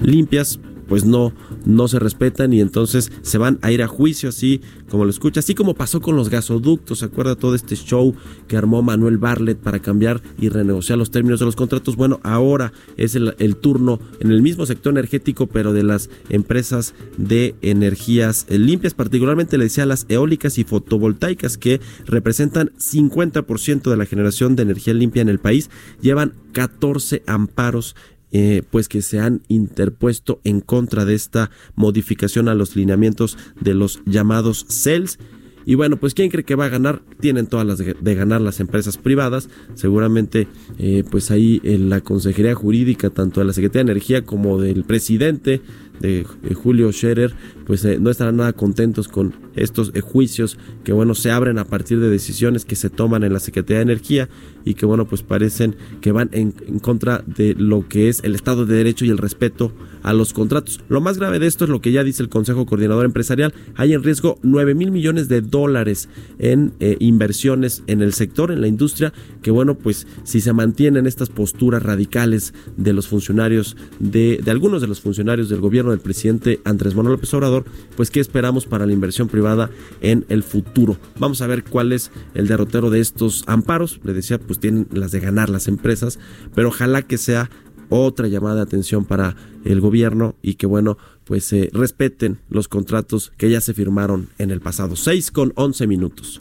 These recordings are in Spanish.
limpias pues no, no se respetan y entonces se van a ir a juicio así como lo escucha, así como pasó con los gasoductos, ¿se acuerda todo este show que armó Manuel Barlet para cambiar y renegociar los términos de los contratos? Bueno, ahora es el, turno en el mismo sector energético, pero de las empresas de energías limpias, particularmente le decía las eólicas y fotovoltaicas que representan 50% de la generación de energía limpia en el país, llevan 14 amparos eh, pues que se han interpuesto en contra de esta modificación a los lineamientos de los llamados CELS. Y bueno, pues ¿quién cree que va a ganar? Tienen todas las de, ganar las empresas privadas. Seguramente, eh, pues ahí en la Consejería Jurídica, tanto de la Secretaría de Energía como del presidente de eh, Julio Scherer, pues eh, no estarán nada contentos con estos eh, juicios que bueno se abren a partir de decisiones que se toman en la Secretaría de Energía y que bueno pues parecen que van en, contra de lo que es el Estado de Derecho y el respeto a los contratos. Lo más grave de esto es lo que ya dice el Consejo Coordinador Empresarial. Hay en riesgo 9 mil millones de dólares en eh, inversiones en el sector, en la industria, que bueno, pues si se mantienen estas posturas radicales de los funcionarios, de, de algunos de los funcionarios del gobierno del presidente Andrés Manuel López Obrador, pues qué esperamos para la inversión privada en el futuro. Vamos a ver cuál es el derrotero de estos amparos. Le decía, pues tienen las de ganar las empresas, pero ojalá que sea otra llamada de atención para el gobierno y que bueno, pues eh, respeten los contratos que ya se firmaron en el pasado. 6 con 11 minutos.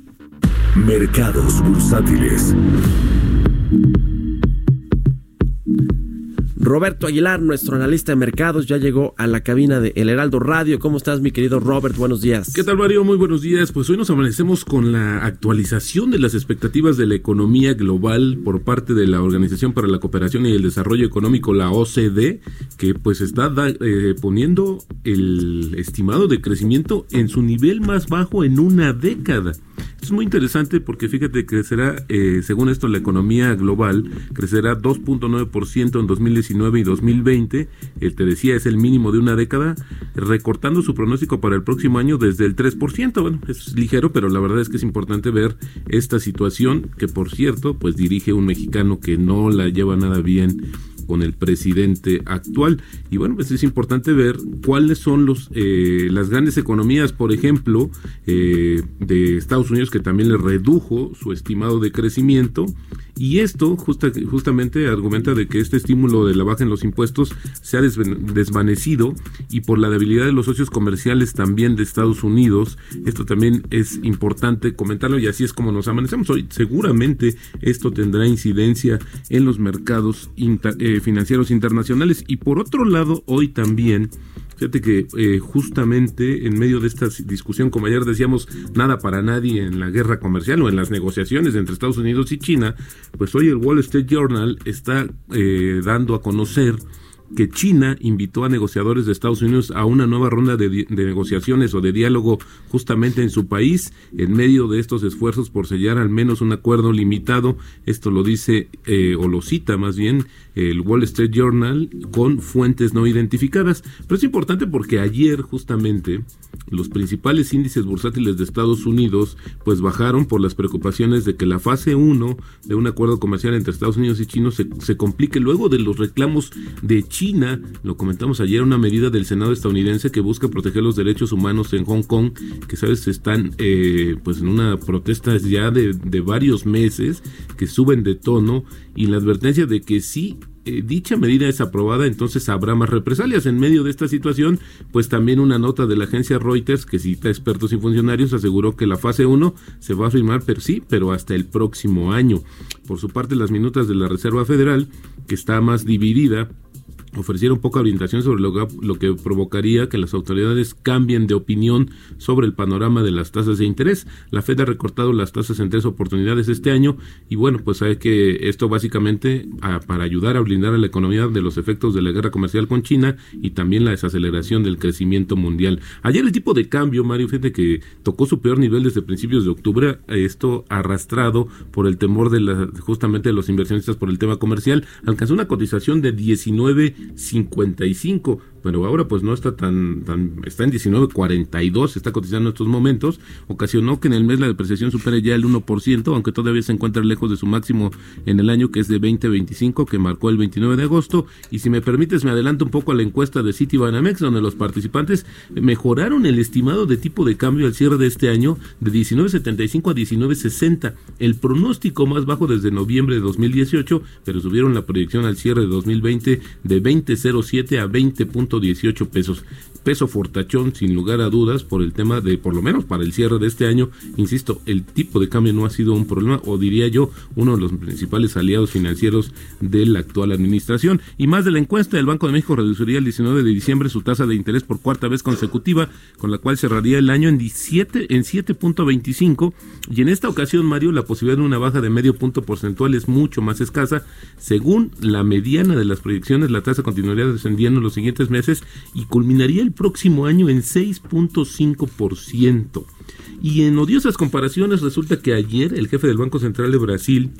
Mercados bursátiles. Roberto Aguilar, nuestro analista de mercados, ya llegó a la cabina de El Heraldo Radio. ¿Cómo estás, mi querido Robert? Buenos días. ¿Qué tal, Mario? Muy buenos días. Pues hoy nos amanecemos con la actualización de las expectativas de la economía global por parte de la Organización para la Cooperación y el Desarrollo Económico, la OCDE, que pues está eh, poniendo el estimado de crecimiento en su nivel más bajo en una década. Es muy interesante porque fíjate que crecerá, eh, según esto, la economía global crecerá 2.9% en 2019 y 2020. El te decía es el mínimo de una década, recortando su pronóstico para el próximo año desde el 3%. Bueno, es ligero, pero la verdad es que es importante ver esta situación que, por cierto, pues dirige un mexicano que no la lleva nada bien con el presidente actual. Y bueno, pues es importante ver cuáles son los eh, las grandes economías, por ejemplo, eh, de Estados Unidos, que también le redujo su estimado de crecimiento. Y esto justa, justamente argumenta de que este estímulo de la baja en los impuestos se ha desvanecido y por la debilidad de los socios comerciales también de Estados Unidos. Esto también es importante comentarlo y así es como nos amanecemos hoy. Seguramente esto tendrá incidencia en los mercados eh, financieros internacionales. Y por otro lado, hoy también Fíjate que eh, justamente en medio de esta discusión, como ayer decíamos, nada para nadie en la guerra comercial o en las negociaciones entre Estados Unidos y China, pues hoy el Wall Street Journal está eh, dando a conocer que China invitó a negociadores de Estados Unidos a una nueva ronda de, negociaciones o de diálogo justamente en su país en medio de estos esfuerzos por sellar al menos un acuerdo limitado. Esto lo dice eh, o lo cita más bien el Wall Street Journal con fuentes no identificadas. Pero es importante porque ayer justamente los principales índices bursátiles de Estados Unidos pues bajaron por las preocupaciones de que la fase 1 de un acuerdo comercial entre Estados Unidos y China se, se complique luego de los reclamos de China, lo comentamos ayer, una medida del Senado estadounidense que busca proteger los derechos humanos en Hong Kong, que sabes están eh, pues en una protesta ya de, de varios meses que suben de tono y la advertencia de que sí eh, dicha medida es aprobada, entonces habrá más represalias. En medio de esta situación, pues también una nota de la agencia Reuters que cita expertos y funcionarios aseguró que la fase 1 se va a firmar, pero sí, pero hasta el próximo año. Por su parte, las minutas de la Reserva Federal, que está más dividida, ofrecieron poca orientación sobre lo que, lo que, provocaría que las autoridades cambien de opinión sobre el panorama de las tasas de interés. La Fed ha recortado las tasas en tres oportunidades este año y bueno, pues hay que esto básicamente para ayudar a blindar a la economía de los efectos de la guerra comercial con China y también la desaceleración del crecimiento mundial. Ayer el tipo de cambio, Mario, fíjate que tocó su peor nivel desde principios de octubre, esto arrastrado por el temor de la, justamente de los inversionistas por el tema comercial, alcanzó una cotización de 19 55, pero ahora pues no está tan, tan está en 19.42, está cotizando en estos momentos, ocasionó que en el mes la depreciación supere ya el 1%, aunque todavía se encuentra lejos de su máximo en el año que es de 2025, que marcó el 29 de agosto, y si me permites me adelanto un poco a la encuesta de Citibanamex, donde los participantes mejoraron el estimado de tipo de cambio al cierre de este año de 19.75 a 19.60, el pronóstico más bajo desde noviembre de 2018, pero subieron la proyección al cierre de 2020 de 20.07 a 20.18 pesos peso fortachón sin lugar a dudas por el tema de, por lo menos para el cierre de este año, insisto, el tipo de cambio no ha sido un problema o diría yo uno de los principales aliados financieros de la actual administración. Y más de la encuesta, el Banco de México reduciría el 19 de diciembre su tasa de interés por cuarta vez consecutiva, con la cual cerraría el año en 17 en 7.25 y en esta ocasión, Mario, la posibilidad de una baja de medio punto porcentual es mucho más escasa. Según la mediana de las proyecciones, la tasa continuaría descendiendo en los siguientes meses y culminaría el próximo año en 6.5%. Y en odiosas comparaciones resulta que ayer el jefe del Banco Central de Brasil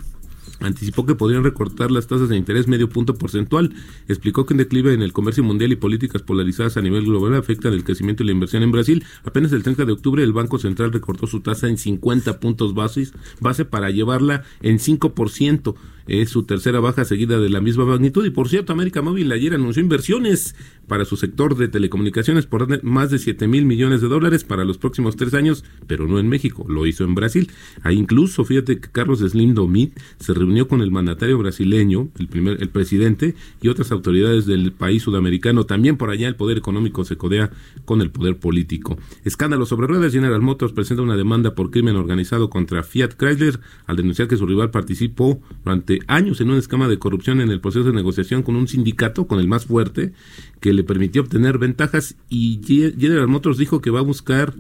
anticipó que podrían recortar las tasas de interés medio punto porcentual. Explicó que un declive en el comercio mundial y políticas polarizadas a nivel global afectan el crecimiento y la inversión en Brasil. Apenas el 30 de octubre el Banco Central recortó su tasa en 50 puntos bases, base para llevarla en 5% es su tercera baja seguida de la misma magnitud. Y por cierto, América Móvil ayer anunció inversiones para su sector de telecomunicaciones por más de 7 mil millones de dólares para los próximos tres años, pero no en México, lo hizo en Brasil. Ahí incluso, fíjate que Carlos Slim Domit se reunió con el mandatario brasileño, el, primer, el presidente y otras autoridades del país sudamericano. También por allá el poder económico se codea con el poder político. Escándalo sobre ruedas. General Motors presenta una demanda por crimen organizado contra Fiat Chrysler al denunciar que su rival participó durante años en un esquema de corrupción en el proceso de negociación con un sindicato, con el más fuerte, que le permitió obtener ventajas. Y General Motors dijo que va a buscar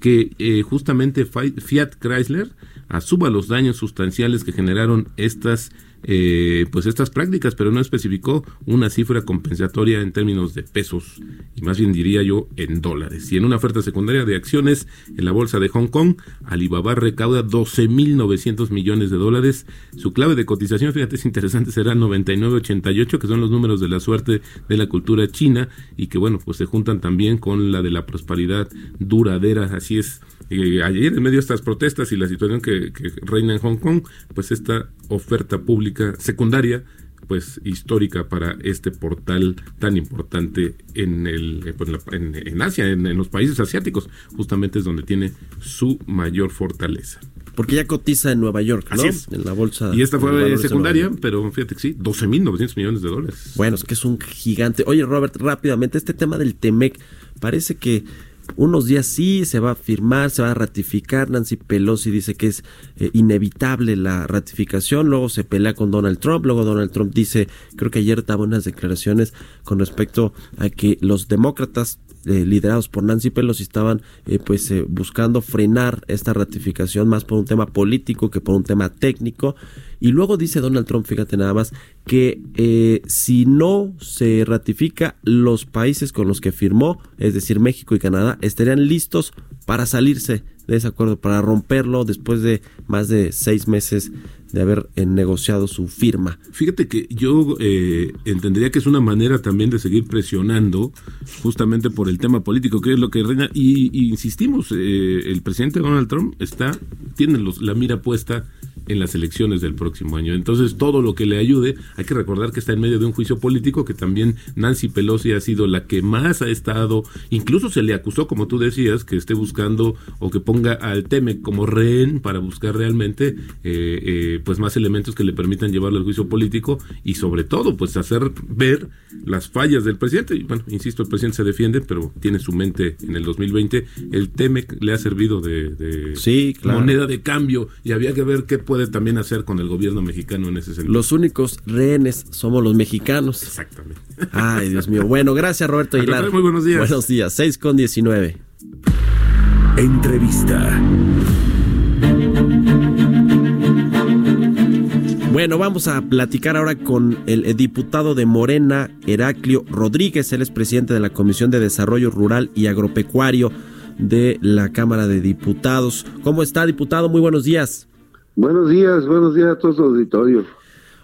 que eh, justamente Fiat Chrysler asuba los daños sustanciales que generaron estas eh, pues estas prácticas, pero no especificó una cifra compensatoria en términos de pesos, y más bien diría yo en dólares. Y en una oferta secundaria de acciones en la bolsa de Hong Kong, Alibaba recauda 12.900 millones de dólares. Su clave de cotización, fíjate, es interesante, será 9988, que son los números de la suerte de la cultura china, y que bueno, pues se juntan también con la de la prosperidad duradera, así es ayer, en medio de estas protestas y la situación que, reina en Hong Kong, pues esta oferta pública secundaria pues histórica para este portal tan importante en el eh, pues, en, Asia, en, los países asiáticos, justamente es donde tiene su mayor fortaleza. Porque ya cotiza en Nueva York, ¿no? En la bolsa. Y esta fue secundaria, pero fíjate que sí, 12.900 millones de dólares. Bueno, es que es un gigante. Oye, Robert, rápidamente, este tema del Temec parece que unos días sí se va a firmar, se va a ratificar. Nancy Pelosi dice que es eh, inevitable la ratificación. Luego se pelea con Donald Trump. Luego Donald Trump dice, creo que ayer daba unas declaraciones con respecto a que los demócratas eh, liderados por Nancy Pelosi estaban eh, pues buscando frenar esta ratificación más por un tema político que por un tema técnico. Y luego dice Donald Trump, fíjate nada más, que eh, si no se ratifica, los países con los que firmó, es decir, México y Canadá, estarían listos para salirse de ese acuerdo, para romperlo después de más de seis meses de haber eh, negociado su firma. Fíjate que yo eh, entendería que es una manera también de seguir presionando justamente por el tema político, que es lo que reina. Y, insistimos, el presidente Donald Trump está, tiene los, la mira puesta en las elecciones del próximo año. Entonces, todo lo que le ayude, hay que recordar que está en medio de un juicio político que también Nancy Pelosi ha sido la que más ha estado, incluso se le acusó, como tú decías, que esté buscando o que ponga al Teme como rehén para buscar realmente eh, eh, pues más elementos que le permitan llevarlo al juicio político y sobre todo pues hacer ver las fallas del presidente. Y bueno, insisto, el presidente se defiende, pero tiene su mente en el 2020. El Teme le ha servido de, sí, moneda de cambio y había que ver qué puede también hacer con el gobierno mexicano en ese sentido. Los únicos rehenes somos los mexicanos. Exactamente. Ay, Dios mío. Bueno, gracias Roberto Aguilar. Muy buenos días. Buenos días, 6 con 19. Entrevista. Bueno, vamos a platicar ahora con el diputado de Morena, Heraclio Rodríguez. Él es presidente de la Comisión de Desarrollo Rural y Agropecuario de la Cámara de Diputados. ¿Cómo está, diputado? Muy buenos días. Buenos días, buenos días a todos los auditorios.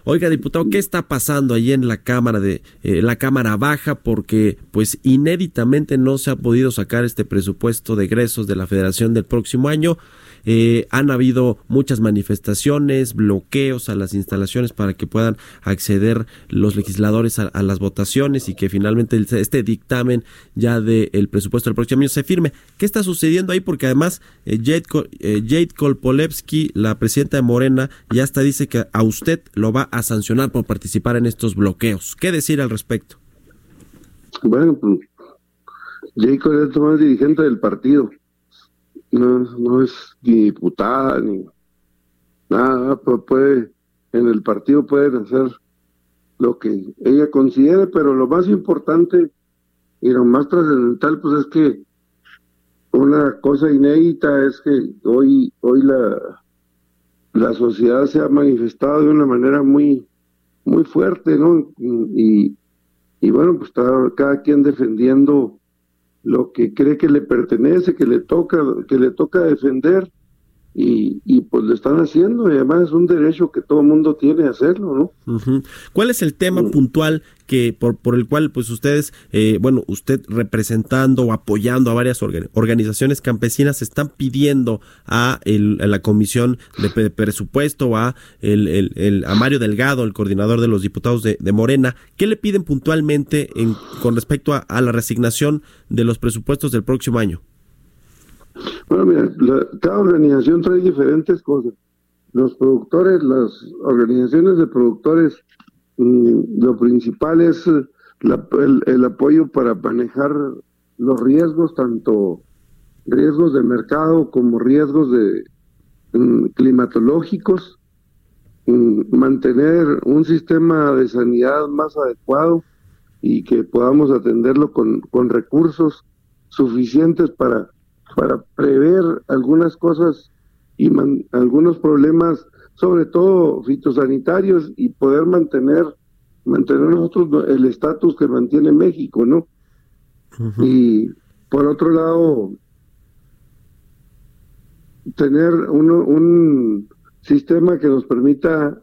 Oiga, diputado, ¿qué está pasando ahí en la Cámara de eh, la Cámara Baja? Porque, pues, inéditamente no se ha podido sacar este presupuesto de egresos de la Federación del próximo año. Eh, han habido muchas manifestaciones, bloqueos a las instalaciones para que puedan acceder los legisladores a, las votaciones y que finalmente este dictamen ya del presupuesto del próximo año se firme. ¿Qué está sucediendo ahí? Porque además eh, Jade, eh, Kolpolevsky, la presidenta de Morena, ya hasta dice que a usted lo va a sancionar por participar en estos bloqueos. ¿Qué decir al respecto? Bueno, pues Jade es dirigente del partido no, no es ni diputada ni nada, pues puede, en el partido pueden hacer lo que ella considere, pero lo más importante y lo más trascendental pues es que una cosa inédita es que hoy hoy la la sociedad se ha manifestado de una manera muy muy fuerte, ¿no? Y, y bueno, pues está cada quien defendiendo lo que cree que le pertenece, que le toca, que le toca defender y, y pues lo están haciendo y además es un derecho que todo el mundo tiene a hacerlo, ¿no? ¿Cuál es el tema mm. puntual que por, por el cual pues ustedes, eh, bueno, usted representando o apoyando a varias organizaciones campesinas están pidiendo a, el, la comisión de presupuesto a el, el, a Mario Delgado, el coordinador de los diputados de, Morena, ¿qué le piden puntualmente en, con respecto a la resignación de los presupuestos del próximo año? Bueno, mira, cada organización trae diferentes cosas. Los productores, las organizaciones de productores, mm, lo principal es eh, el, apoyo para manejar los riesgos, tanto riesgos de mercado como riesgos de mm, climatológicos, mm, mantener un sistema de sanidad más adecuado y que podamos atenderlo con, con recursos suficientes para para prever algunas cosas y algunos problemas, sobre todo fitosanitarios, y poder mantener, mantener nosotros el estatus que mantiene México, ¿no? Y por otro lado, tener uno, un sistema que nos permita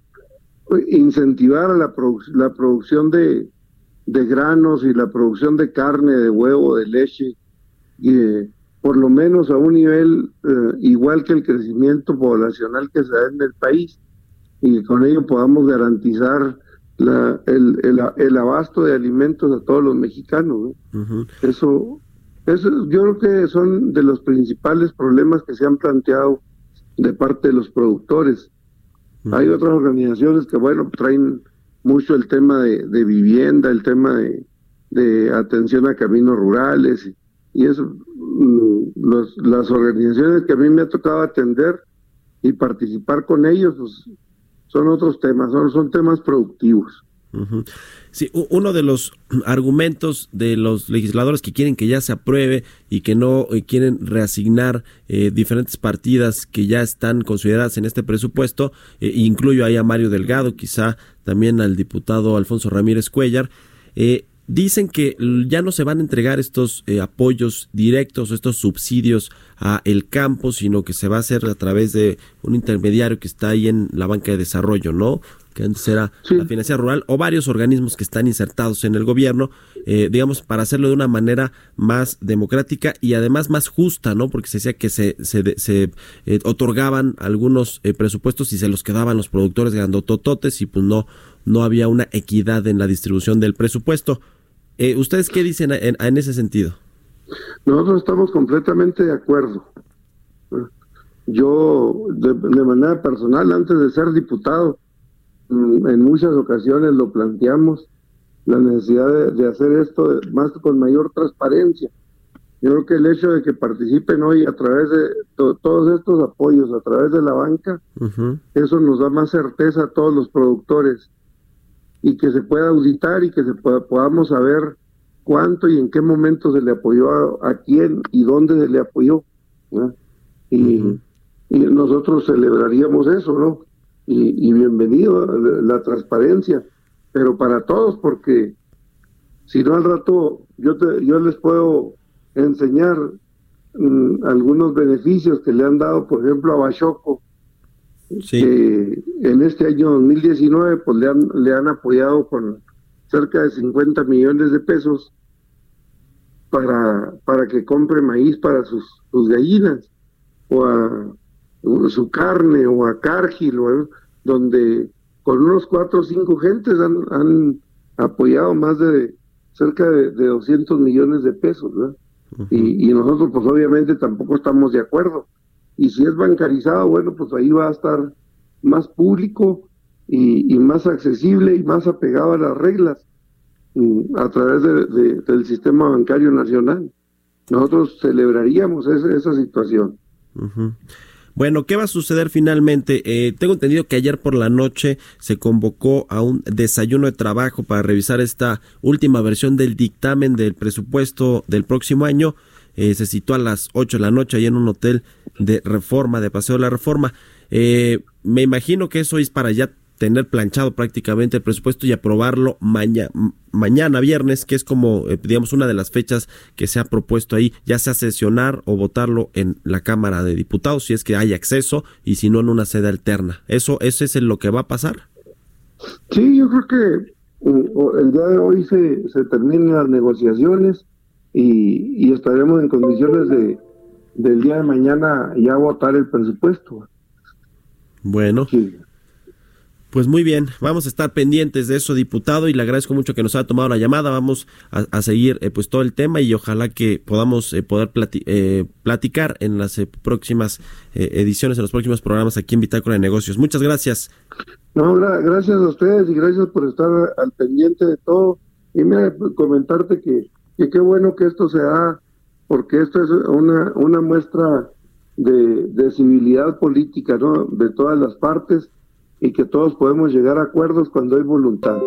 incentivar la, la producción de, de granos y la producción de carne, de huevo, de leche, y de, por lo menos a un nivel eh, igual que el crecimiento poblacional que se da en el país y con ello podamos garantizar la, el, el, abasto de alimentos a todos los mexicanos. Eso, eso yo creo que son de los principales problemas que se han planteado de parte de los productores. Hay otras organizaciones que, bueno, traen mucho el tema de, de vivienda, el tema de, de atención a caminos rurales y eso Mm, las organizaciones que a mí me ha tocado atender y participar con ellos, pues, son otros temas, son, son temas productivos. Sí, uno de los argumentos de los legisladores que quieren que ya se apruebe y que no eh, quieren reasignar eh, diferentes partidas que ya están consideradas en este presupuesto, eh, incluyo ahí a Mario Delgado, quizá también al diputado Alfonso Ramírez Cuellar, eh, Dicen que ya no se van a entregar estos eh, apoyos directos, estos subsidios a el campo, sino que se va a hacer a través de un intermediario que está ahí en la banca de desarrollo, ¿no? Que antes era la financiación rural o varios organismos que están insertados en el gobierno, eh, digamos, para hacerlo de una manera más democrática y además más justa, ¿no? Porque se decía que se, se, se eh, otorgaban algunos presupuestos y se los quedaban los productores grandotototes y pues no, no había una equidad en la distribución del presupuesto. Eh, ¿Ustedes qué dicen en, ese sentido? Nosotros estamos completamente de acuerdo. Yo, de, manera personal, antes de ser diputado, mm, en muchas ocasiones lo planteamos, la necesidad de, hacer esto más con mayor transparencia. Yo creo que el hecho de que participen hoy a través de todos estos apoyos, a través de la banca, eso nos da más certeza a todos los productores y que se pueda auditar y que se podamos saber cuánto y en qué momento se le apoyó a, quién y dónde se le apoyó. Y, y, nosotros celebraríamos eso, ¿no? Y, y bienvenido la transparencia, pero para todos, porque si no al rato yo, te, yo les puedo enseñar mm, algunos beneficios que le han dado, por ejemplo, a Bachoco, que en este año 2019 pues le han, le han apoyado con cerca de 50 millones de pesos para, para que compre maíz para sus, sus gallinas o a su carne o a Cargill, donde con unos cuatro o cinco gentes han, han apoyado más de cerca de, de 200 millones de pesos, y, y, nosotros pues obviamente tampoco estamos de acuerdo. Y si es bancarizado, bueno, pues ahí va a estar más público y, más accesible y más apegado a las reglas mm, a través de, del sistema bancario nacional. Nosotros celebraríamos esa, esa situación. Bueno, ¿qué va a suceder finalmente? Eh, tengo entendido que ayer por la noche se convocó a un desayuno de trabajo para revisar esta última versión del dictamen del presupuesto del próximo año. Eh, se citó a las 8 de la noche ahí en un hotel de reforma, de Paseo de la Reforma. Eh, me imagino que eso es para ya tener planchado prácticamente el presupuesto y aprobarlo mañana viernes, que es como, eh, digamos, una de las fechas que se ha propuesto ahí, ya sea sesionar o votarlo en la Cámara de Diputados, si es que hay acceso, y si no, en una sede alterna. ¿Eso, eso es lo que va a pasar? Sí, yo creo que uh, el día de hoy se, se terminan las negociaciones y, y estaremos en condiciones de del día de mañana ya votar el presupuesto. Bueno. Sí. Pues muy bien, vamos a estar pendientes de eso, diputado, y le agradezco mucho que nos haya tomado la llamada. Vamos a, seguir eh, pues todo el tema y ojalá que podamos eh, poder eh, platicar en las próximas ediciones, en los próximos programas aquí en Bitácora de Negocios. Muchas gracias. No, gracias a ustedes y gracias por estar al pendiente de todo. Y mira, comentarte que, que qué bueno que esto se da, porque esto es una, una muestra de, de civilidad política, ¿no? De todas las partes y que todos podemos llegar a acuerdos cuando hay voluntad.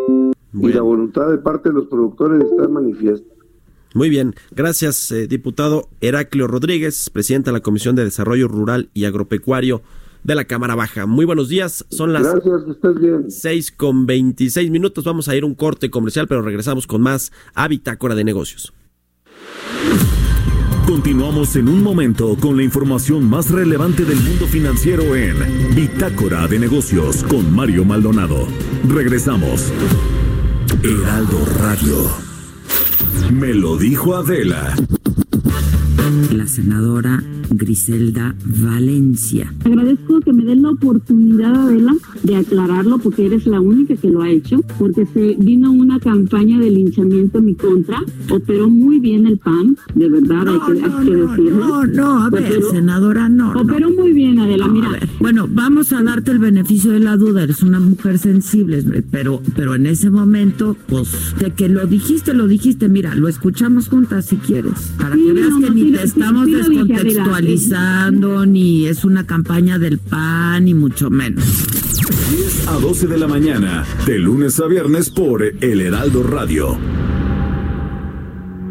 Y la voluntad de parte de los productores está manifiesta. Muy bien, gracias eh, diputado Heraclio Rodríguez, presidente de la Comisión de Desarrollo Rural y Agropecuario de la Cámara Baja. Muy buenos días, son las seis con 26 minutos, vamos a ir un corte comercial, pero regresamos con más a Bitácora de Negocios. Continuamos en un momento con la información más relevante del mundo financiero en Bitácora de Negocios con Mario Maldonado. Regresamos. Heraldo Radio. Me lo dijo Adela la senadora Griselda Valencia. Agradezco que me den la oportunidad, Adela, de aclararlo porque eres la única que lo ha hecho, porque se vino una campaña de linchamiento en mi contra, operó muy bien el PAN, de verdad hay, que, decirlo. No, no, a ver, senadora, no. Operó muy bien, Adela, mira. Bueno, vamos a darte el beneficio de la duda, eres una mujer sensible, pero, pero en ese momento, pues, de que lo dijiste, lo dijiste, mira, lo escuchamos juntas si quieres, para que veas que ni estamos descontextualizando, ni es una campaña del PAN, ni mucho menos. 10 a 12 de la mañana, de lunes a viernes por El Heraldo Radio.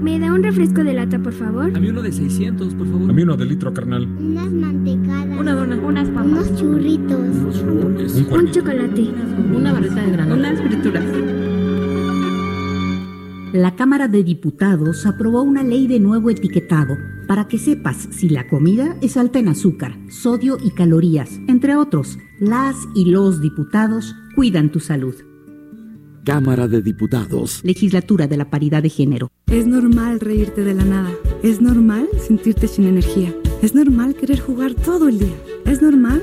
¿Me da un refresco de lata, por favor? A mí uno de 600, por favor. A mí uno de litro, carnal. Unas mantecadas. Una dona. Unas papas. Unos churritos. Unos flores. Un, un chocolate. Una barrita de grano. Unas frituras la Cámara de Diputados aprobó una ley de nuevo etiquetado para que sepas si la comida es alta en azúcar, sodio y calorías. Entre otros, las y los diputados cuidan tu salud. Cámara de Diputados. Legislatura de la Paridad de Género. Es normal reírte de la nada. Es normal sentirte sin energía. Es normal querer jugar todo el día. Es normal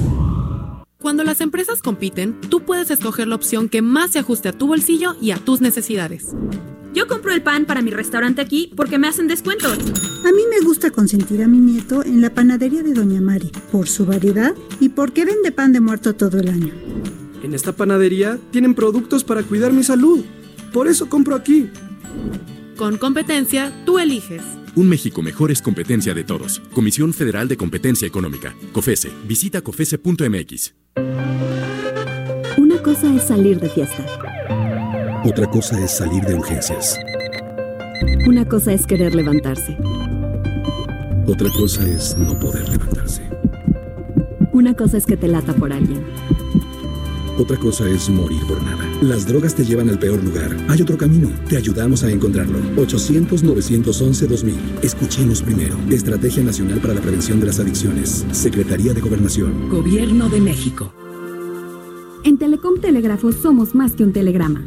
Cuando las empresas compiten, tú puedes escoger la opción que más se ajuste a tu bolsillo y a tus necesidades. Yo compro el pan para mi restaurante aquí porque me hacen descuentos. A mí me gusta consentir a mi nieto en la panadería de Doña Mari, por su variedad y porque vende pan de muerto todo el año. En esta panadería tienen productos para cuidar mi salud. Por eso compro aquí. Con competencia, tú eliges. Un México mejor es competencia de todos. Comisión Federal de Competencia Económica. COFESE. Visita COFESE.mx. Una cosa es salir de fiesta. Otra cosa es salir de urgencias. Una cosa es querer levantarse. Otra cosa es no poder levantarse. Una cosa es que te lata por alguien. Otra cosa es morir por nada. Las drogas te llevan al peor lugar. Hay otro camino. Te ayudamos a encontrarlo. 800-911-2000. Escuchemos primero. Estrategia Nacional para la Prevención de las Adicciones. Secretaría de Gobernación. Gobierno de México. En Telecom Telégrafo somos más que un telegrama.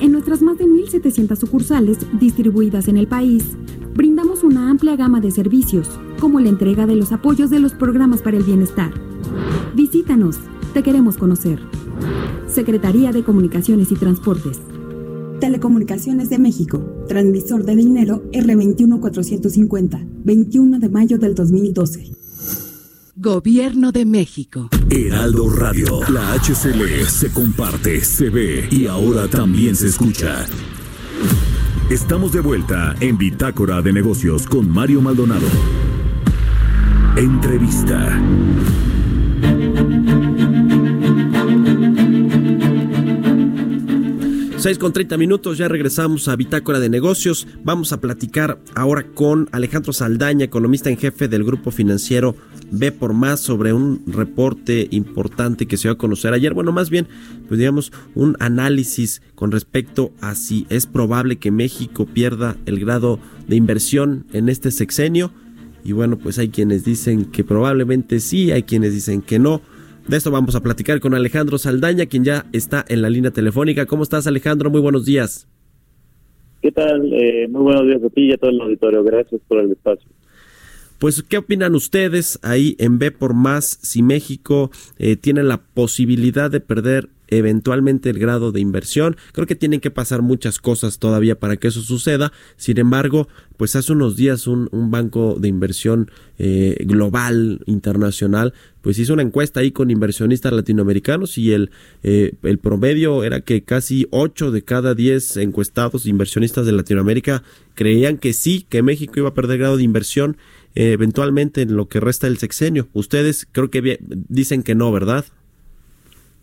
En nuestras más de 1.700 sucursales distribuidas en el país, brindamos una amplia gama de servicios, como la entrega de los apoyos de los programas para el bienestar. Visítanos, te queremos conocer. Secretaría de Comunicaciones y Transportes. Telecomunicaciones de México, transmisor de dinero R21450, 21 de mayo del 2012. Gobierno de México. Heraldo Radio. La HCL se comparte, se ve y ahora también se escucha. Estamos de vuelta en Bitácora de Negocios con Mario Maldonado. Entrevista. 6 con 30 minutos, ya regresamos a Bitácora de Negocios. Vamos a platicar ahora con Alejandro Saldaña, economista en jefe del grupo financiero B por Más, sobre un reporte importante que se dio a conocer ayer. Bueno, más bien, pues digamos, un análisis con respecto a si es probable que México pierda el grado de inversión en este sexenio. Y bueno, pues hay quienes dicen que probablemente sí, hay quienes dicen que no. De esto vamos a platicar con Alejandro Saldaña, quien ya está en la línea telefónica. ¿Cómo estás, Alejandro? Muy buenos días. ¿Qué tal? Eh, muy buenos días a ti y a todo el auditorio. Gracias por el espacio. Pues, ¿qué opinan ustedes ahí en B por Más si México eh, tiene la posibilidad de perder eventualmente el grado de inversión. Creo que tienen que pasar muchas cosas todavía para que eso suceda. Sin embargo, pues hace unos días un, banco de inversión eh, global, internacional, pues hizo una encuesta ahí con inversionistas latinoamericanos y el, eh, el promedio era que casi 8 de cada 10 encuestados inversionistas de Latinoamérica creían que sí, que México iba a perder grado de inversión eh, eventualmente en lo que resta del sexenio. Ustedes creo que dicen que no, ¿verdad?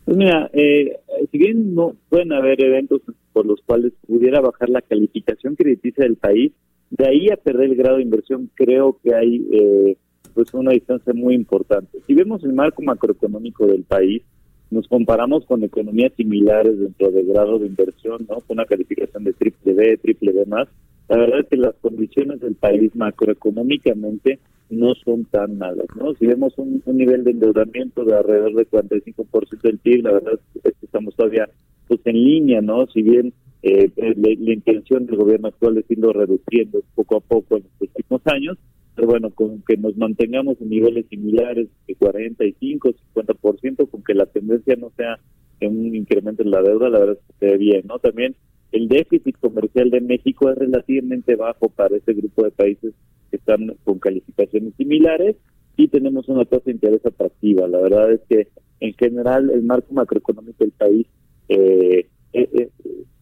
Pues mira, eh, si bien no pueden haber eventos por los cuales pudiera bajar la calificación crediticia del país, de ahí a perder el grado de inversión creo que hay eh, pues una distancia muy importante. Si vemos el marco macroeconómico del país, nos comparamos con economías similares dentro del grado de inversión, ¿no? Con una calificación de triple B, triple B más. La verdad es que las condiciones del país macroeconómicamente no son tan malas, ¿no? Si vemos un, nivel de endeudamiento de alrededor de 45% del PIB, la verdad es que estamos todavía pues en línea, ¿no? Si bien eh, la, intención del gobierno actual es irlo reduciendo poco a poco en los últimos años, pero bueno, con que nos mantengamos en niveles similares de 45, 50%, con que la tendencia no sea en un incremento en la deuda, la verdad es que se ve bien, ¿no? También el déficit comercial de México es relativamente bajo para ese grupo de países que están con calificaciones similares y tenemos una tasa de interés atractiva. La verdad es que en general el marco macroeconómico del país, eh, eh, eh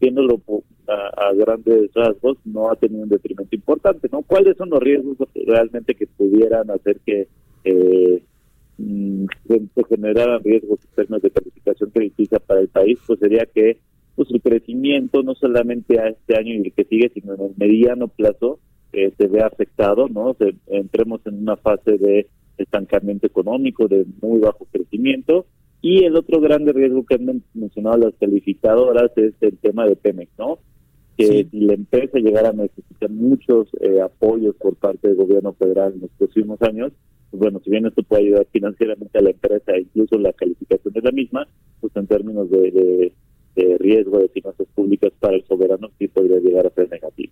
viéndolo a, grandes rasgos, no ha tenido un detrimento importante. ¿no? ¿Cuáles son los riesgos realmente que pudieran hacer que eh, mm, generaran riesgos en términos de calificación crediticia para el país? Pues sería que pues el crecimiento no solamente a este año y el que sigue, sino en el mediano plazo, eh, se ve afectado, ¿no? entremos en una fase de estancamiento económico, de muy bajo crecimiento. Y el otro grande riesgo que han mencionado las calificadoras es el tema de Pemex, ¿no? Que si la empresa llegara a necesitar muchos eh, apoyos por parte del gobierno federal en los próximos años, pues bueno, si bien esto puede ayudar financieramente a la empresa, incluso la calificación es la misma, pues en términos de, de riesgo de finanzas públicas para el soberano sí podría llegar a ser negativo.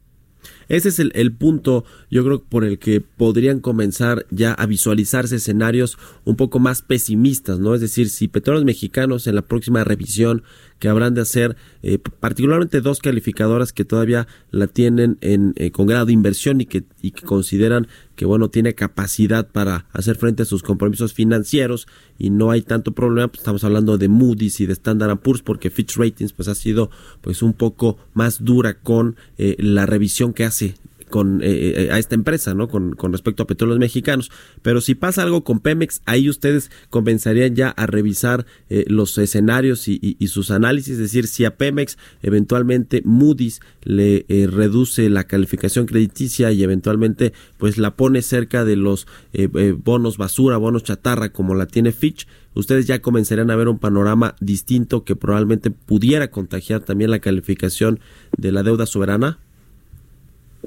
Ese es el, el, punto, yo creo, por el que podrían comenzar ya a visualizarse escenarios un poco más pesimistas, ¿no? Es decir, si Petróleos Mexicanos en la próxima revisión que habrán de hacer, eh, particularmente dos calificadoras que todavía la tienen en, eh, con grado de inversión y que, y que consideran que bueno tiene capacidad para hacer frente a sus compromisos financieros y no hay tanto problema pues estamos hablando de Moody's y de Standard Poor's porque Fitch Ratings pues ha sido pues un poco más dura con eh, la revisión que hace con eh, eh, a esta empresa, ¿no? Con, con, respecto a petróleos mexicanos. Pero si pasa algo con Pemex, ahí ustedes comenzarían ya a revisar eh, los escenarios y, sus análisis, es decir, si a Pemex eventualmente Moody's le eh, reduce la calificación crediticia y eventualmente pues la pone cerca de los eh, bonos basura, bonos chatarra como la tiene Fitch, ustedes ya comenzarían a ver un panorama distinto que probablemente pudiera contagiar también la calificación de la deuda soberana.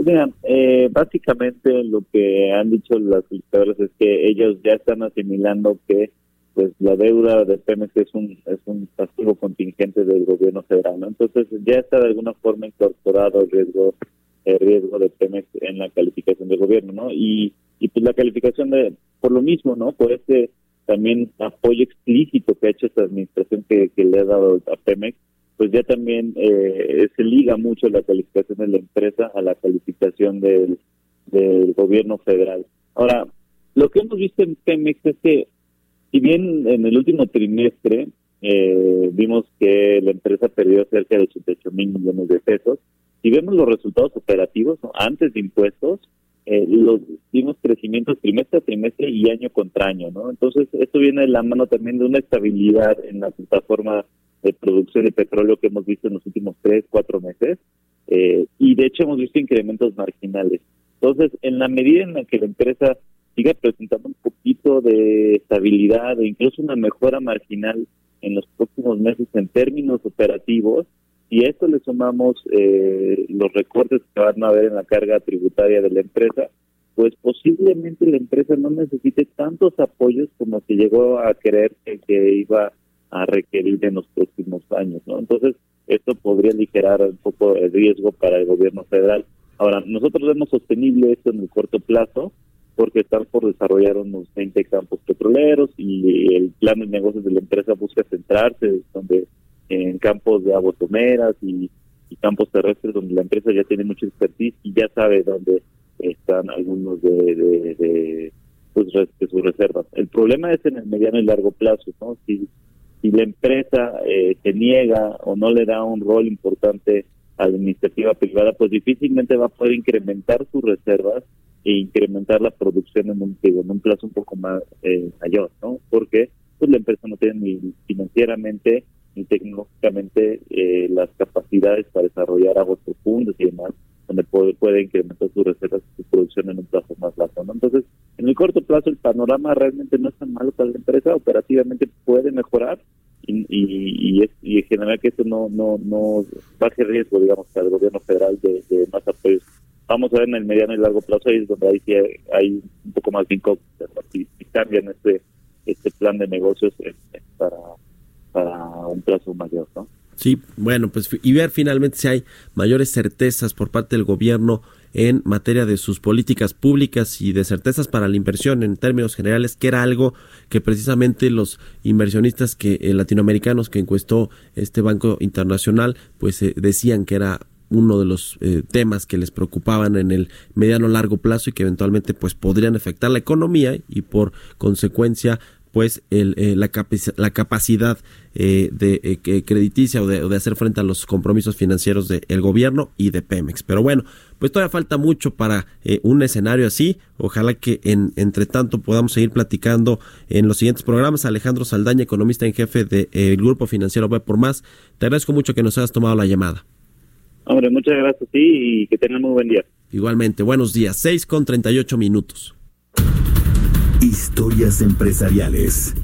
Mira, eh, básicamente lo que han dicho las solicitadoras es que ellos ya están asimilando que pues la deuda de Pemex es un es un pasivo contingente del gobierno federal. Entonces ya está de alguna forma incorporado el riesgo el riesgo de Pemex en la calificación del gobierno, ¿no? Y y pues la calificación de por lo mismo, ¿no? Por este también apoyo explícito que ha hecho esta administración que, que le ha dado a Pemex, pues ya también eh, se liga mucho la calificación de la empresa a la calificación del, gobierno federal. Ahora, lo que hemos visto en Pemex es que, si bien en el último trimestre eh, vimos que la empresa perdió cerca de 88 mil millones de pesos, si vemos los resultados operativos antes de impuestos, eh, los vimos crecimientos trimestre a trimestre y año contra año, ¿no? Entonces, esto viene de la mano también de una estabilidad en la plataforma de producción de petróleo que hemos visto en los últimos tres, cuatro meses. Eh, y de hecho hemos visto incrementos marginales. Entonces, en la medida en la que la empresa siga presentando un poquito de estabilidad e incluso una mejora marginal en los próximos meses en términos operativos, y a esto le sumamos eh, los recortes que van a haber en la carga tributaria de la empresa, pues posiblemente la empresa no necesite tantos apoyos como se llegó a creer que, que iba a requerir en los próximos años, ¿no? Entonces, esto podría aligerar un poco el riesgo para el gobierno federal. Ahora, nosotros vemos sostenible esto en el corto plazo, porque están por desarrollar unos 20 campos petroleros y el plan de negocios de la empresa busca centrarse donde en campos de aguas someras y, campos terrestres donde la empresa ya tiene mucha expertise y ya sabe dónde están algunos de, de, de, pues, de sus reservas. El problema es en el mediano y largo plazo, ¿no? Si, si la empresa eh, se niega o no le da un rol importante a la iniciativa privada, pues difícilmente va a poder incrementar sus reservas e incrementar la producción en un, plazo un poco más eh, mayor, ¿no? Porque pues la empresa no tiene ni financieramente ni tecnológicamente eh, las capacidades para desarrollar aguas profundas y demás, donde puede, puede incrementar sus reservas y su producción en un plazo más largo. ¿no? Entonces, en el corto plazo el panorama realmente no es tan malo para la empresa, operativamente puede mejorar y, y, y, es, y en general que esto no, no, no baje riesgo, digamos, para el gobierno federal de, más apoyos. Vamos a ver en el mediano y largo plazo ahí es donde hay, hay un poco más de incógnita, si, si cambian este, este plan de negocios para para un plazo mayor, ¿no? Sí, bueno, pues y ver finalmente si hay mayores certezas por parte del gobierno en materia de sus políticas públicas y de certezas para la inversión en términos generales, que era algo que precisamente los inversionistas que eh, latinoamericanos que encuestó este Banco Internacional, pues eh, decían que era uno de los eh, temas que les preocupaban en el mediano largo plazo y que eventualmente pues podrían afectar la economía y por consecuencia pues el, eh, la, la, capacidad eh, de eh, crediticia o de, o de, hacer frente a los compromisos financieros del gobierno y de Pemex. Pero bueno, pues todavía falta mucho para eh, un escenario así. Ojalá que en, entre tanto podamos seguir platicando en los siguientes programas. Alejandro Saldaña, economista en jefe del de, Grupo Financiero B por Más. Te agradezco mucho que nos hayas tomado la llamada. Hombre, muchas gracias a ti y que tengan muy buen día. Igualmente, buenos días. 6 con 38 minutos. Historias empresariales.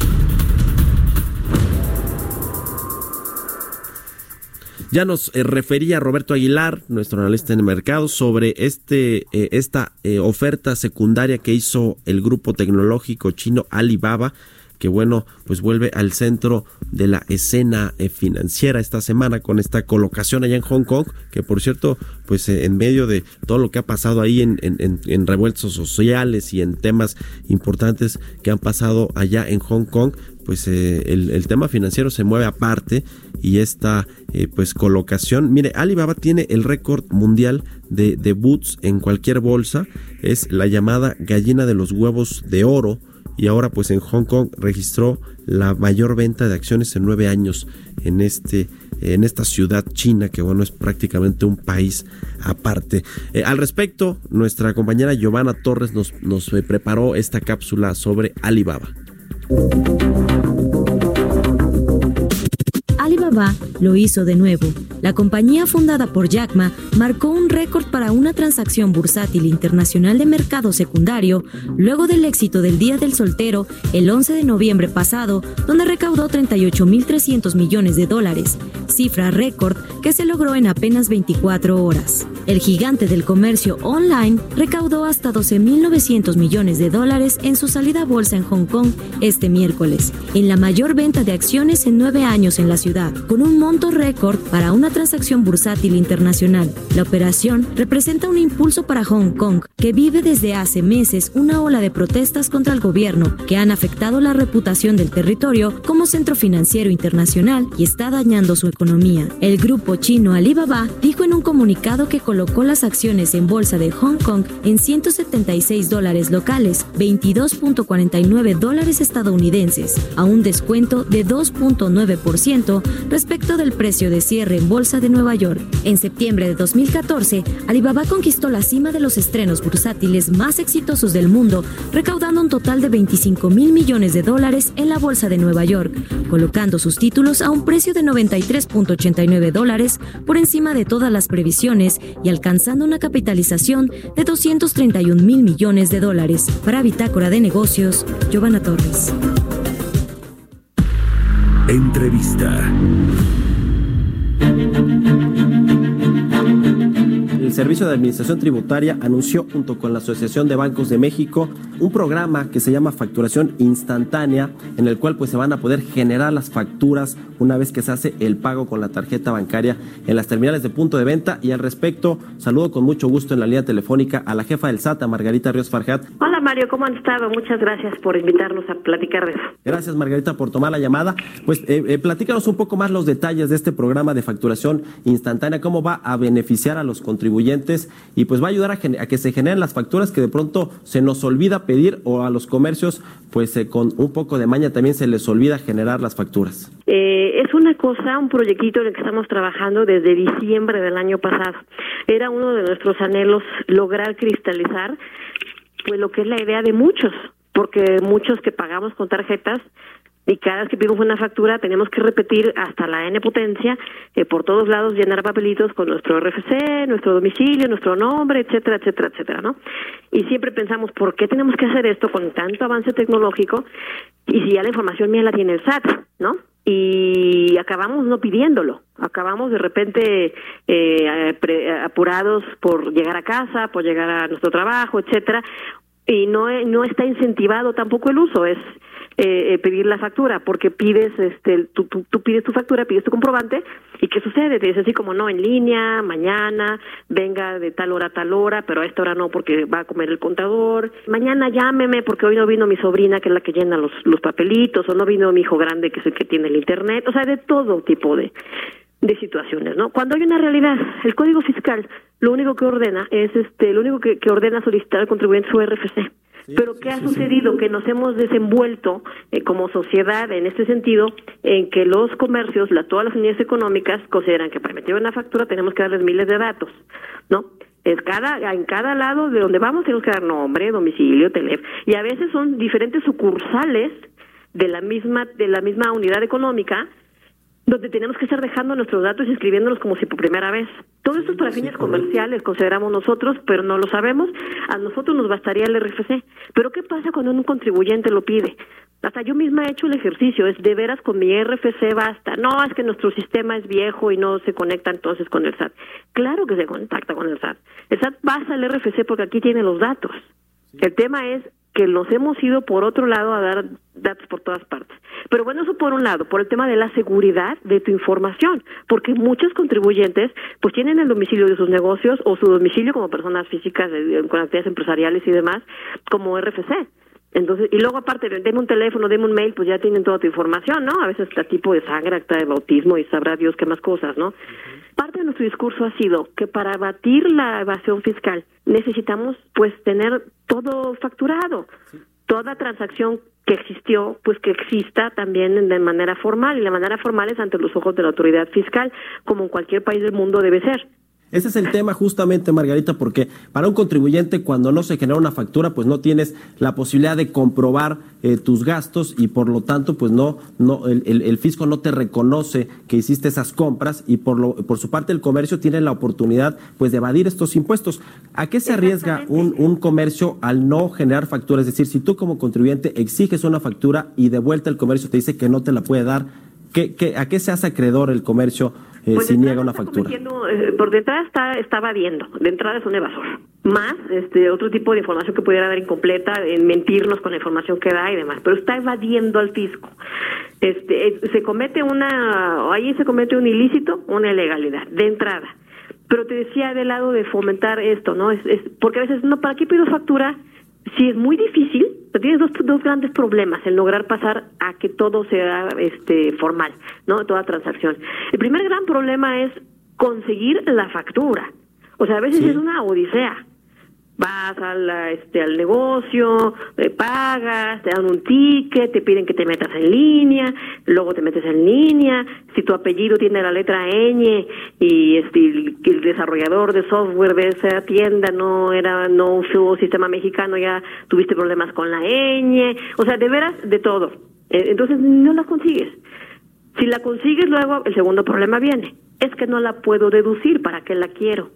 Ya nos eh, refería Roberto Aguilar, nuestro analista en el mercado, sobre este eh, esta eh, oferta secundaria que hizo el grupo tecnológico chino Alibaba que bueno, pues vuelve al centro de la escena eh, financiera esta semana con esta colocación allá en Hong Kong, que por cierto, pues eh, en medio de todo lo que ha pasado ahí en, revueltos sociales y en temas importantes que han pasado allá en Hong Kong, pues eh, el, tema financiero se mueve aparte y esta pues colocación, mire, Alibaba tiene el récord mundial de debuts en cualquier bolsa, es la llamada gallina de los huevos de oro y ahora pues en Hong Kong registró la mayor venta de acciones en nueve años en este en esta ciudad china que bueno es prácticamente un país aparte. Eh, al respecto, nuestra compañera Giovanna Torres nos, nos preparó esta cápsula sobre Alibaba. Lo hizo de nuevo. La compañía fundada por Jack Ma marcó un récord para una transacción bursátil internacional de mercado secundario luego del éxito del Día del Soltero el 11 de noviembre pasado, donde recaudó 38.300 millones de dólares, cifra récord que se logró en apenas 24 horas. El gigante del comercio online recaudó hasta 12.900 millones de dólares en su salida a bolsa en Hong Kong este miércoles, en la mayor venta de acciones en nueve años en la ciudad, con un monto récord para una transacción bursátil internacional. La operación representa un impulso para Hong Kong, que vive desde hace meses una ola de protestas contra el gobierno que han afectado la reputación del territorio como centro financiero internacional y está dañando su economía. El grupo chino Alibaba dijo en un comunicado que colocó las acciones en bolsa de Hong Kong en 176 dólares locales, 22.49 dólares estadounidenses, a un descuento de 2.9% respecto del precio de cierre en bolsa de Nueva York. En septiembre de 2014, Alibaba conquistó la cima de los estrenos bursátiles más exitosos del mundo, recaudando un total de 25 mil millones de dólares en la bolsa de Nueva York, colocando sus títulos a un precio de 93.89 dólares por encima de todas las previsiones y alcanzando una capitalización de 231 mil millones de dólares. Para Bitácora de Negocios, Giovanna Torres. Entrevista. El Servicio de Administración Tributaria anunció junto con la Asociación de Bancos de México un programa que se llama facturación instantánea en el cual pues se van a poder generar las facturas una vez que se hace el pago con la tarjeta bancaria en las terminales de punto de venta y al respecto saludo con mucho gusto en la línea telefónica a la jefa del SAT, a Margarita Ríos Farjat. Hola Mario, ¿cómo han estado? Muchas gracias por invitarnos a platicar de eso. Gracias Margarita por tomar la llamada. Pues eh, eh, platícanos un poco más los detalles de este programa de facturación instantánea, cómo va a beneficiar a los contribuyentes y pues va a ayudar a, a que se generen las facturas que de pronto se nos olvida pedir o a los comercios pues eh, con un poco de maña también se les olvida generar las facturas. Eh, es una cosa, un proyectito en el que estamos trabajando desde diciembre del año pasado. Era uno de nuestros anhelos lograr cristalizar pues lo que es la idea de muchos, porque muchos que pagamos con tarjetas y cada vez que pedimos una factura tenemos que repetir hasta la n potencia eh, por todos lados llenar papelitos con nuestro RFC, nuestro domicilio, nuestro nombre, etcétera, etcétera, etcétera, ¿no? Y siempre pensamos, ¿por qué tenemos que hacer esto con tanto avance tecnológico? Y si ya la información mía la tiene el SAT, ¿no? Y acabamos no pidiéndolo, acabamos de repente eh, apurados por llegar a casa, por llegar a nuestro trabajo, etcétera, y no no está incentivado tampoco el uso, es eh, pedir la factura, porque pides, este, tú, tú, tú, pides tu factura, pides tu comprobante, y ¿qué sucede? Te dice así como, no, en línea, mañana, venga de tal hora a tal hora, pero a esta hora no porque va a comer el contador, mañana llámeme porque hoy no vino mi sobrina que es la que llena los, los papelitos, o no vino mi hijo grande que es el que tiene el internet, o sea, de todo tipo de de situaciones, ¿no? Cuando hay una realidad, el Código Fiscal lo único que ordena es este, lo único que, que ordena solicitar al contribuyente su RFC. Pero ¿qué ha sucedido? Que nos hemos desenvuelto eh, como sociedad en este sentido, en que los comercios, la, todas las unidades económicas consideran que para emitir una factura tenemos que darles miles de datos, ¿no? Es cada, en cada lado de donde vamos tenemos que dar nombre, domicilio, teléfono, y a veces son diferentes sucursales de la misma, de la misma unidad económica, donde tenemos que estar dejando nuestros datos y escribiéndolos como si por primera vez. Todo esto es para fines comerciales, consideramos nosotros, pero no lo sabemos. A nosotros nos bastaría el RFC. Pero ¿qué pasa cuando un contribuyente lo pide? Hasta yo misma he hecho el ejercicio, es de veras con mi RFC basta. No, es que nuestro sistema es viejo y no se conecta entonces con el SAT. Claro que se contacta con el SAT. El SAT basa el RFC porque aquí tiene los datos. El tema es que nos hemos ido por otro lado a dar datos por todas partes. Pero bueno, eso por un lado, por el tema de la seguridad de tu información, porque muchos contribuyentes pues tienen el domicilio de sus negocios o su domicilio como personas físicas con actividades empresariales y demás como RFC. Entonces, y luego aparte, deme un teléfono, deme un mail, pues ya tienen toda tu información, ¿no? A veces está tipo de sangre, acta de bautismo y sabrá Dios qué más cosas, ¿no? Parte de nuestro discurso ha sido que para batir la evasión fiscal necesitamos pues tener todo facturado, toda transacción que existió, pues que exista también de manera formal, y la manera formal es ante los ojos de la autoridad fiscal, como en cualquier país del mundo debe ser. Ese es el tema justamente, Margarita, porque para un contribuyente cuando no se genera una factura, pues no tienes la posibilidad de comprobar eh, tus gastos y por lo tanto, pues no, no el, el, fisco no te reconoce que hiciste esas compras y por lo, por su parte el comercio tiene la oportunidad, pues de evadir estos impuestos. ¿A qué se arriesga un, un comercio al no generar factura? Es decir, si tú como contribuyente exiges una factura y de vuelta el comercio te dice que no te la puede dar, ¿qué, qué, ¿a qué se hace acreedor el comercio? Eh, Pues si niega una factura. Eh, por detrás está, está evadiendo, de entrada es un evasor. Más este otro tipo de información que pudiera dar incompleta, en mentirnos con la información que da y demás, pero está evadiendo al fisco. Este, eh, se comete una, ahí se comete un ilícito, una ilegalidad, de entrada. Pero te decía del lado de fomentar esto, ¿no? Es, es porque a veces, no, ¿para qué pido factura? Si es muy difícil, tienes dos, dos grandes problemas en lograr pasar a que todo sea este formal, ¿no? Toda transacción. El primer gran problema es conseguir la factura. O sea, a veces es una odisea. Vas al, este, al negocio, eh, pagas, te dan un ticket, te piden que te metas en línea, luego te metes en línea. Si tu apellido tiene la letra ñ y este, el, el desarrollador de software de esa tienda no era no usó sistema mexicano, ya tuviste problemas con la ñ. O sea, de veras, de todo. Eh, entonces no la consigues. Si la consigues luego, el segundo problema viene. Es que no la puedo deducir, ¿para qué la quiero?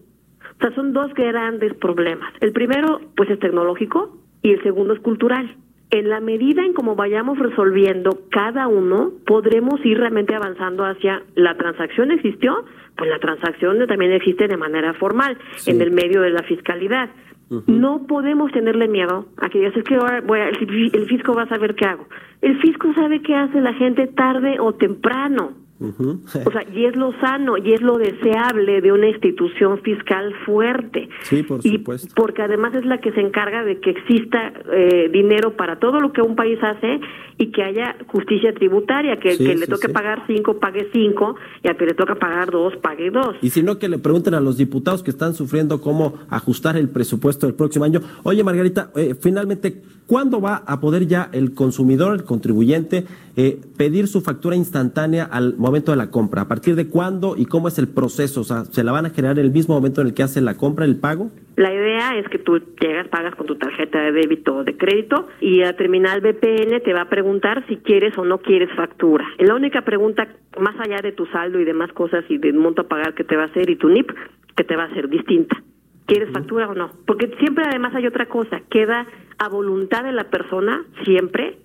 O sea, son dos grandes problemas. El primero, pues, es tecnológico y el segundo es cultural. En la medida en cómo vayamos resolviendo cada uno, podremos ir realmente avanzando hacia la transacción existió, pues la transacción también existe de manera formal, sí. en el medio de la fiscalidad. Uh -huh. No podemos tenerle miedo a que digas, es que ahora voy a, el, el fisco va a saber qué hago. El fisco sabe qué hace la gente tarde o temprano. Uh -huh. o sea, y es lo sano y es lo deseable de una institución fiscal fuerte. Sí, por y supuesto. Porque además es la que se encarga de que exista eh, dinero para todo lo que un país hace y que haya justicia tributaria, que, Sí, que le toque sí. pagar cinco, pague cinco, y al que le toca pagar dos, pague dos. Y si no, que le pregunten a los diputados que están sufriendo cómo ajustar el presupuesto del próximo año. Oye, Margarita, eh, finalmente, ¿cuándo va a poder ya el consumidor, el contribuyente, eh, pedir su factura instantánea al momento de la compra? ¿A partir de cuándo y cómo es el proceso? O sea, ¿se la van a generar en el mismo momento en el que hace la compra, el pago? La idea es que tú llegas, pagas con tu tarjeta de débito o de crédito y la terminal BPN te va a preguntar si quieres o no quieres factura. La única pregunta, más allá de tu saldo y demás cosas y del monto a pagar que te va a hacer y tu NIP, que te va a hacer distinta. ¿Quieres factura o no? Porque siempre además hay otra cosa, queda a voluntad de la persona siempre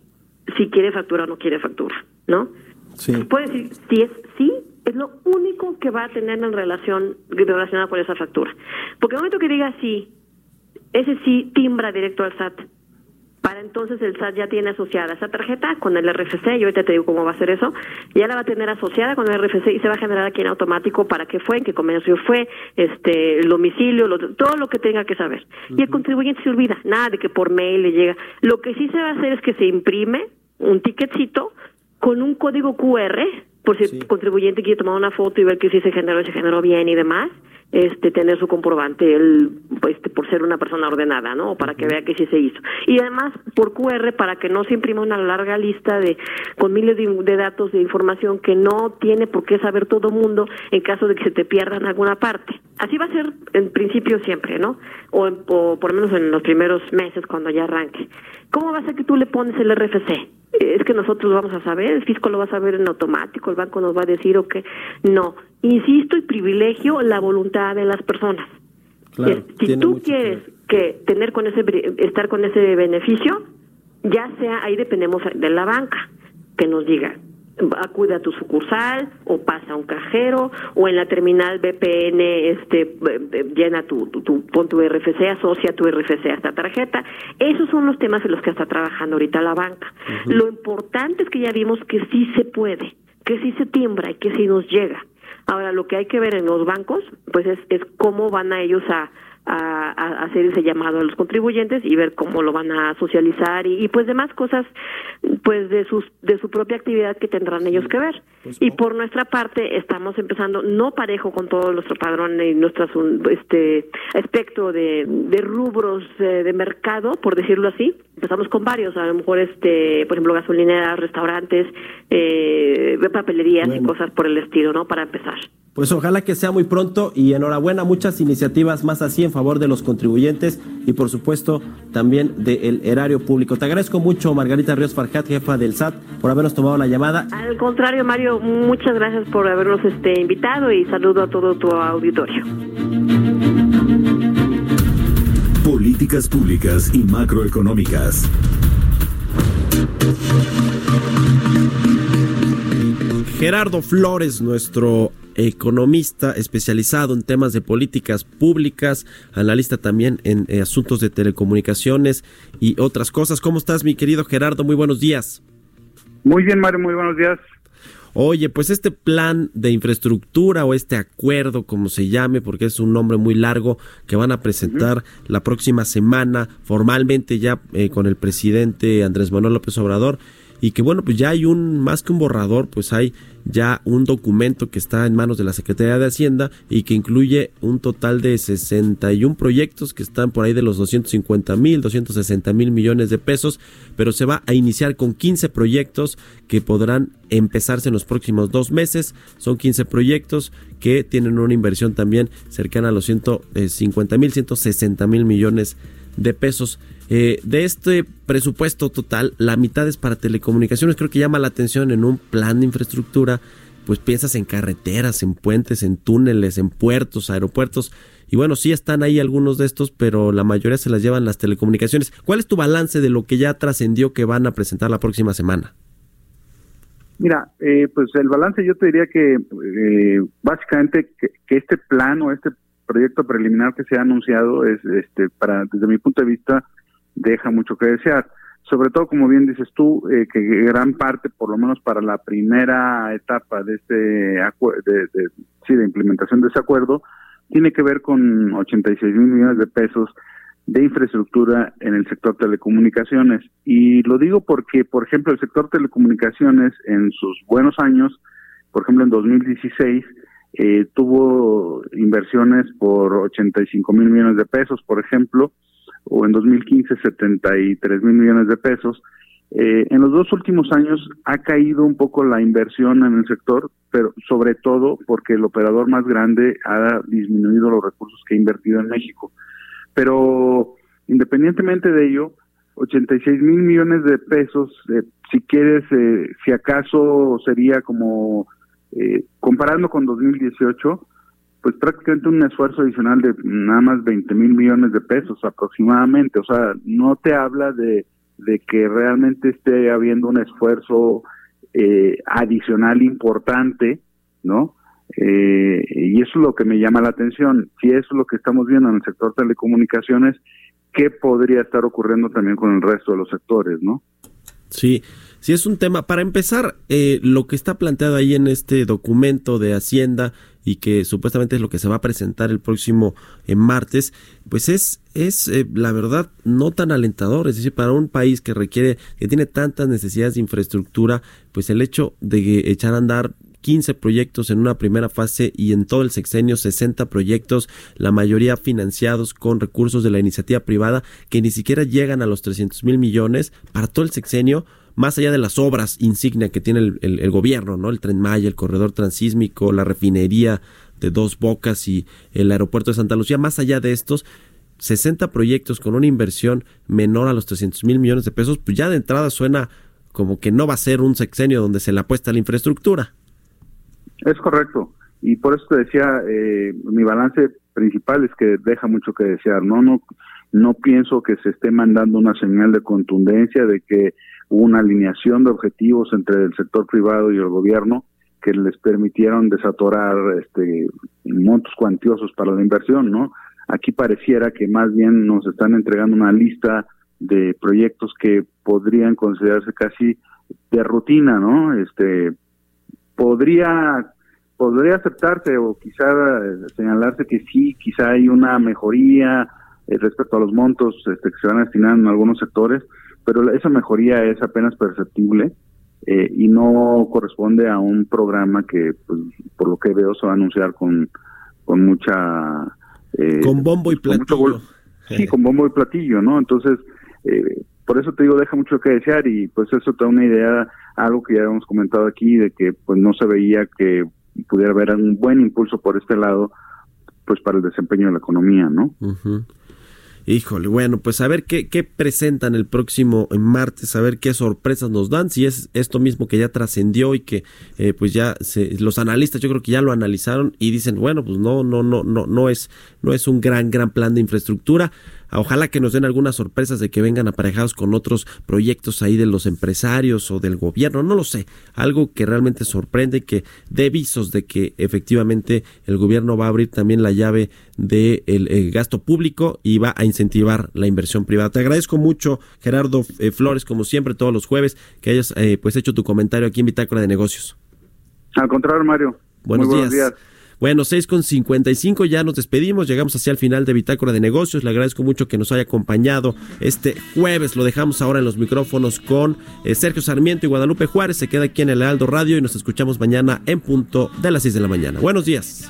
si quiere factura o no quiere factura, ¿no? Sí. Puede decir si es sí, es lo único que va a tener en relación relacionada con esa factura. Porque el momento que diga sí, ese sí timbra directo al SAT. Para entonces el SAT ya tiene asociada esa tarjeta con el RFC, y ahorita te digo cómo va a ser eso, ya la va a tener asociada con el RFC y se va a generar aquí en automático para qué fue, en qué comercio fue, este, el domicilio, lo- todo lo que tenga que saber. Y el contribuyente se olvida, nada de que por mail le llega. Lo que sí se va a hacer es que se imprime un ticketcito con un código QR, por si el contribuyente quiere tomar una foto y ver que sí se generó se generó bien y demás, este tener su comprobante él, pues, este, por ser una persona ordenada, ¿no? O para que vea que sí se hizo. Y además por QR para que no se imprima una larga lista de con miles de, de datos de información que no tiene por qué saber todo mundo en caso de que se te pierda en alguna parte. Así va a ser en principio siempre, ¿no? O, en- o por lo menos en los primeros meses cuando ya arranque. ¿Cómo va a ser que tú le pones el RFC? Es que nosotros lo vamos a saber, el fisco lo va a saber en automático, el banco nos va a decir o que no. Insisto y privilegio la voluntad de las personas. Claro, si tiene tú quieres que tener con ese estar con ese beneficio, ya sea ahí dependemos de la banca que nos diga acude a tu sucursal o pasa a un cajero o en la terminal BPN este eh, llena tu, tu, tu pon tu RFC, asocia tu RFC a esta tarjeta. Esos son los temas en los que está trabajando ahorita la banca. Lo importante es que ya vimos que sí se puede, que sí se timbra y que sí nos llega. Ahora, lo que hay que ver en los bancos, pues es, es cómo van a ellos a, a, a hacer ese llamado a los contribuyentes y ver cómo lo van a socializar y, y pues demás cosas pues de sus de su propia actividad que tendrán ellos que ver. y por nuestra parte estamos empezando no parejo con todo nuestro padrón y nuestro este aspecto de, de rubros de, de mercado por decirlo así. Empezamos con varios a lo mejor este por ejemplo gasolineras restaurantes eh, papelerías y cosas por el estilo no para empezar Pues ojalá que sea muy pronto y enhorabuena, muchas iniciativas más así en favor de los contribuyentes y por supuesto también del erario público. Te agradezco mucho Margarita Ríos Farjat, jefa del SAT, por habernos tomado la llamada. Al contrario, Mario, muchas gracias por habernos este invitado y saludo a todo tu auditorio. Políticas públicas y macroeconómicas. Gerardo Flores, nuestro economista especializado en temas de políticas públicas, analista también en eh, asuntos de telecomunicaciones y otras cosas. ¿Cómo estás, mi querido Gerardo? Muy buenos días. Muy bien, Mario, muy buenos días. Oye, pues este plan de infraestructura o este acuerdo, como se llame, porque es un nombre muy largo, que van a presentar la próxima semana formalmente ya eh, con el presidente Andrés Manuel López Obrador, y que bueno, pues ya hay un, más que un borrador, pues hay ya un documento que está en manos de la Secretaría de Hacienda y que incluye un total de 61 proyectos que están por ahí de los 250 mil, 260 mil millones de pesos, pero se va a iniciar con 15 proyectos que podrán empezarse en los próximos dos meses. Son 15 proyectos que tienen una inversión también cercana a los 150 mil, 160 mil millones de pesos. Eh, de este presupuesto total, la mitad es para telecomunicaciones. Creo que llama la atención en un plan de infraestructura, pues piensas en carreteras, en puentes, en túneles, en puertos, aeropuertos. Y bueno, sí están ahí algunos de estos, pero la mayoría se las llevan las telecomunicaciones. ¿Cuál es tu balance de lo que ya trascendió que van a presentar la próxima semana? Mira, eh, pues el balance yo te diría que eh, básicamente que, que, este plan o este proyecto preliminar que se ha anunciado es, este, para desde mi punto de vista, deja mucho que desear. Sobre todo, como bien dices tú, eh, que gran parte, por lo menos para la primera etapa de este de, de, sí, de implementación de ese acuerdo, tiene que ver con 86 mil millones de pesos de infraestructura en el sector telecomunicaciones. Y lo digo porque, por ejemplo, el sector telecomunicaciones en sus buenos años, por ejemplo, en 2016, eh, tuvo inversiones por 85 mil millones de pesos, por ejemplo, o en 2015 73 mil millones de pesos. Eh, en los dos últimos años ha caído un poco la inversión en el sector, pero sobre todo porque el operador más grande ha disminuido los recursos que ha invertido en México. Pero independientemente de ello, 86 mil millones de pesos, eh, si quieres, eh, si acaso sería como, eh, comparando con 2018, pues prácticamente un esfuerzo adicional de nada más 20 mil millones de pesos aproximadamente. O sea, no te habla de, que realmente esté habiendo un esfuerzo eh, adicional importante, ¿no? Eh, y eso es lo que me llama la atención. Si eso es lo que estamos viendo en el sector telecomunicaciones, ¿qué podría estar ocurriendo también con el resto de los sectores, no? Sí, sí es un tema. Para empezar, eh, lo que está planteado ahí en este documento de Hacienda y que supuestamente es lo que se va a presentar el próximo eh, martes, pues es, es eh, la verdad no tan alentador. Es decir, para un país que requiere, que tiene tantas necesidades de infraestructura, pues el hecho de echar a andar 15 proyectos en una primera fase y en todo el sexenio 60 proyectos, la mayoría financiados con recursos de la iniciativa privada que ni siquiera llegan a los 300 mil millones para todo el sexenio, más allá de las obras insignia que tiene el, el, el, gobierno, ¿no? El tren Maya, el corredor transísmico, la refinería de Dos Bocas y el aeropuerto de Santa Lucía, más allá de estos, 60 proyectos con una inversión menor a los 300 mil millones de pesos, pues ya de entrada suena como que no va a ser un sexenio donde se le apuesta la infraestructura. Es correcto. Y por eso te decía, eh, mi balance principal es que deja mucho que desear. No, no, no pienso que se esté mandando una señal de contundencia de que hubo una alineación de objetivos entre el sector privado y el gobierno que les permitieron desatorar este montos cuantiosos para la inversión, ¿no? Aquí pareciera que más bien nos están entregando una lista de proyectos que podrían considerarse casi de rutina, ¿no? Este podría podría aceptarse o quizá señalarse que sí, quizá hay una mejoría eh, respecto a los montos este, que se van a destinar en algunos sectores, pero esa mejoría es apenas perceptible eh, y no corresponde a un programa que, pues, por lo que veo, se va a anunciar con, con mucha... Eh, con bombo y platillo. sí, con bombo y platillo, ¿no? Entonces, por eso te digo, deja mucho que desear y pues eso te da una idea, algo que ya habíamos comentado aquí, de que pues no se veía que pudiera haber un buen impulso por este lado, pues para el desempeño de la economía, ¿no? Híjole, bueno, pues a ver qué, qué presentan el próximo martes, a ver qué sorpresas nos dan, si es esto mismo que ya trascendió y que eh, pues ya se, los analistas yo creo que ya lo analizaron y dicen, bueno, pues no, no, no, no, no es, no es un gran, gran plan de infraestructura. Ojalá que nos den algunas sorpresas de que vengan aparejados con otros proyectos ahí de los empresarios o del gobierno, no lo sé, algo que realmente sorprende, que dé visos de que efectivamente el gobierno va a abrir también la llave del de gasto público y va a incentivar la inversión privada. Te agradezco mucho, Gerardo eh, Flores, como siempre, todos los jueves, que hayas eh, pues hecho tu comentario aquí en Bitácora de Negocios. Al contrario, Mario. Buenos, buenos días. Bueno, 6 con 55, ya nos despedimos, llegamos hacia el final de Bitácora de Negocios. Le agradezco mucho que nos haya acompañado este jueves. Lo dejamos ahora en los micrófonos con eh, Sergio Sarmiento y Guadalupe Juárez. Se queda aquí en el Aldo Radio y nos escuchamos mañana en punto de las 6 de la mañana. Buenos días.